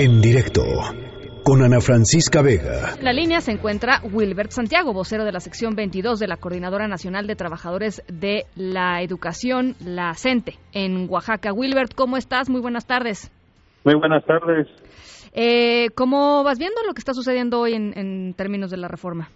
En directo con Ana Francisca Vega. En la línea se encuentra Wilbert Santiago, vocero de la sección 22 de la Coordinadora Nacional de Trabajadores de la Educación, la CENTE, en Oaxaca. Wilbert, ¿cómo estás? Muy buenas tardes. Muy buenas tardes. Eh, ¿Cómo vas viendo lo que está sucediendo hoy en, en términos de la reforma?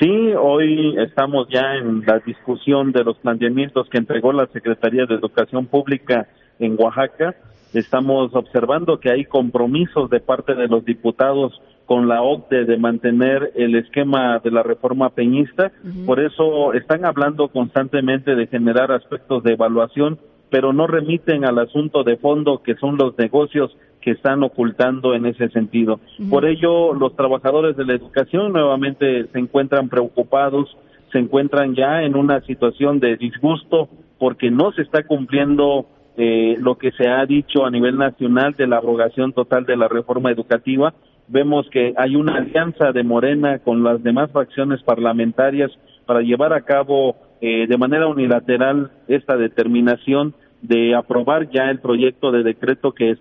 Sí, hoy estamos ya en la discusión de los planteamientos que entregó la Secretaría de Educación Pública en Oaxaca. Estamos observando que hay compromisos de parte de los diputados con la OCDE de mantener el esquema de la reforma peñista. Por eso están hablando constantemente de generar aspectos de evaluación, pero no remiten al asunto de fondo que son los negocios que están ocultando en ese sentido. Por ello, los trabajadores de la educación nuevamente se encuentran preocupados, se encuentran ya en una situación de disgusto porque no se está cumpliendo eh, lo que se ha dicho a nivel nacional de la abrogación total de la reforma educativa. Vemos que hay una alianza de Morena con las demás facciones parlamentarias para llevar a cabo eh, de manera unilateral esta determinación de aprobar ya el proyecto de decreto que es.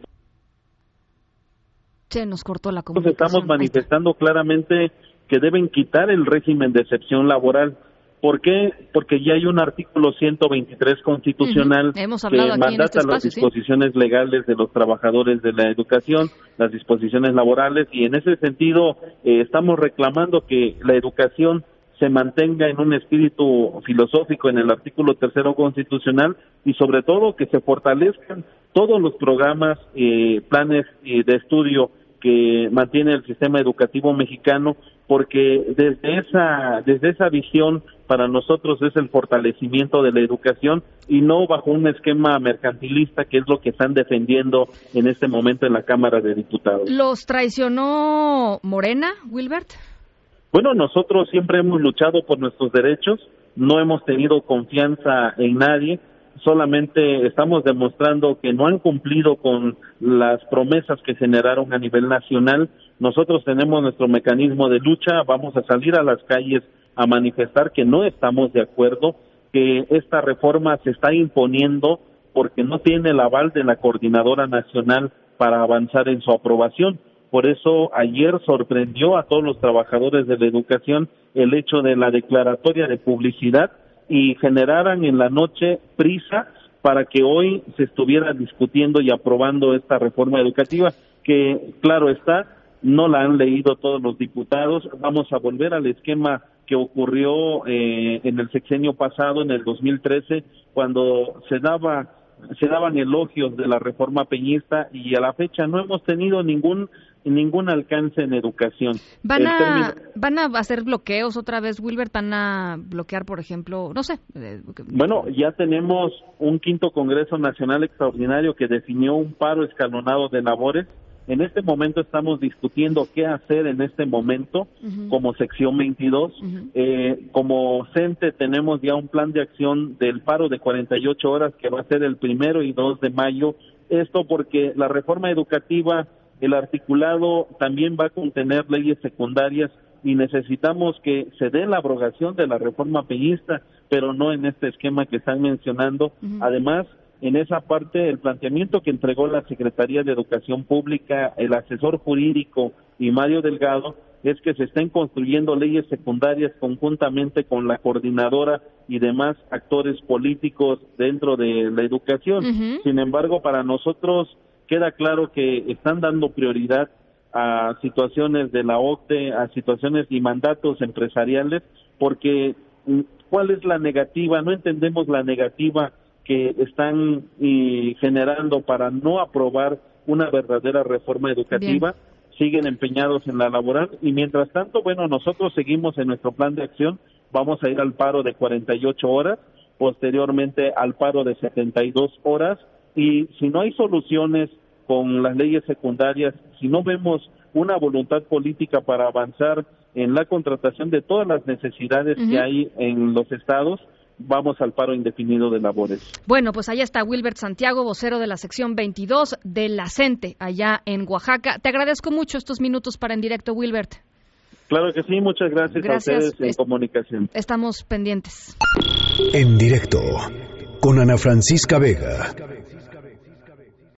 Se nos cortó la comunicación. Estamos manifestando claramente que deben quitar el régimen de excepción laboral ¿Por qué? Porque ya hay un artículo 123 constitucional que mandata las disposiciones legales de los trabajadores de la educación, las disposiciones laborales, y en ese sentido eh, estamos reclamando que la educación se mantenga en un espíritu filosófico en el artículo tercero constitucional y sobre todo que se fortalezcan todos los programas, eh, planes eh, de estudio que mantiene el sistema educativo mexicano porque desde esa desde esa visión para nosotros es el fortalecimiento de la educación y no bajo un esquema mercantilista que es lo que están defendiendo en este momento en la Cámara de Diputados. ¿Los traicionó Morena, Wilbert? Bueno, nosotros siempre hemos luchado por nuestros derechos, no hemos tenido confianza en nadie, solamente estamos demostrando que no han cumplido con las promesas que generaron a nivel nacional. Nosotros tenemos nuestro mecanismo de lucha, vamos a salir a las calles a manifestar que no estamos de acuerdo, que esta reforma se está imponiendo porque no tiene el aval de la coordinadora nacional para avanzar en su aprobación. Por eso ayer sorprendió a todos los trabajadores de la educación el hecho de la declaratoria de publicidad y generaran en la noche prisa para que hoy se estuviera discutiendo y aprobando esta reforma educativa, que claro está, no la han leído todos los diputados. Vamos a volver al esquema que ocurrió eh, en el sexenio pasado, en el 2013, cuando se daba se daban elogios de la reforma peñista y a la fecha no hemos tenido ningún ningún alcance en educación. ¿Van a, ¿Van a hacer bloqueos otra vez, Wilbert? ¿Van a bloquear, por ejemplo, no sé? Eh, bueno, ya tenemos un quinto Congreso Nacional Extraordinario que definió un paro escalonado de labores en este momento estamos discutiendo qué hacer en este momento como sección 22. eh, como CENTE tenemos ya un plan de acción del paro de 48 horas que va a ser el primero y 2 de mayo. Esto porque la reforma educativa, el articulado también va a contener leyes secundarias y necesitamos que se dé la abrogación de la reforma peñista, pero no en este esquema que están mencionando. Además, en esa parte el planteamiento que entregó la Secretaría de Educación Pública, el asesor jurídico y Mario Delgado es que se estén construyendo leyes secundarias conjuntamente con la coordinadora y demás actores políticos dentro de la educación. Sin embargo, para nosotros queda claro que están dando prioridad a situaciones de la OCDE, a situaciones y mandatos empresariales, porque mm, ¿cuál es la negativa? No entendemos la negativa que están generando para no aprobar una verdadera reforma educativa. siguen empeñados en la laboral y mientras tanto, bueno, nosotros seguimos en nuestro plan de acción, vamos a ir al paro de 48 horas, posteriormente al paro de 72 horas y si no hay soluciones con las leyes secundarias, si no vemos una voluntad política para avanzar en la contratación de todas las necesidades que hay en los estados, vamos al paro indefinido de labores. Bueno, pues allá está Wilbert Santiago, vocero de la sección 22 de la CENTE, allá en Oaxaca. Te agradezco mucho estos minutos para en directo, Wilbert. Claro que sí, muchas gracias, gracias. a ustedes en comunicación. Estamos pendientes. En directo con Ana Francisca Vega.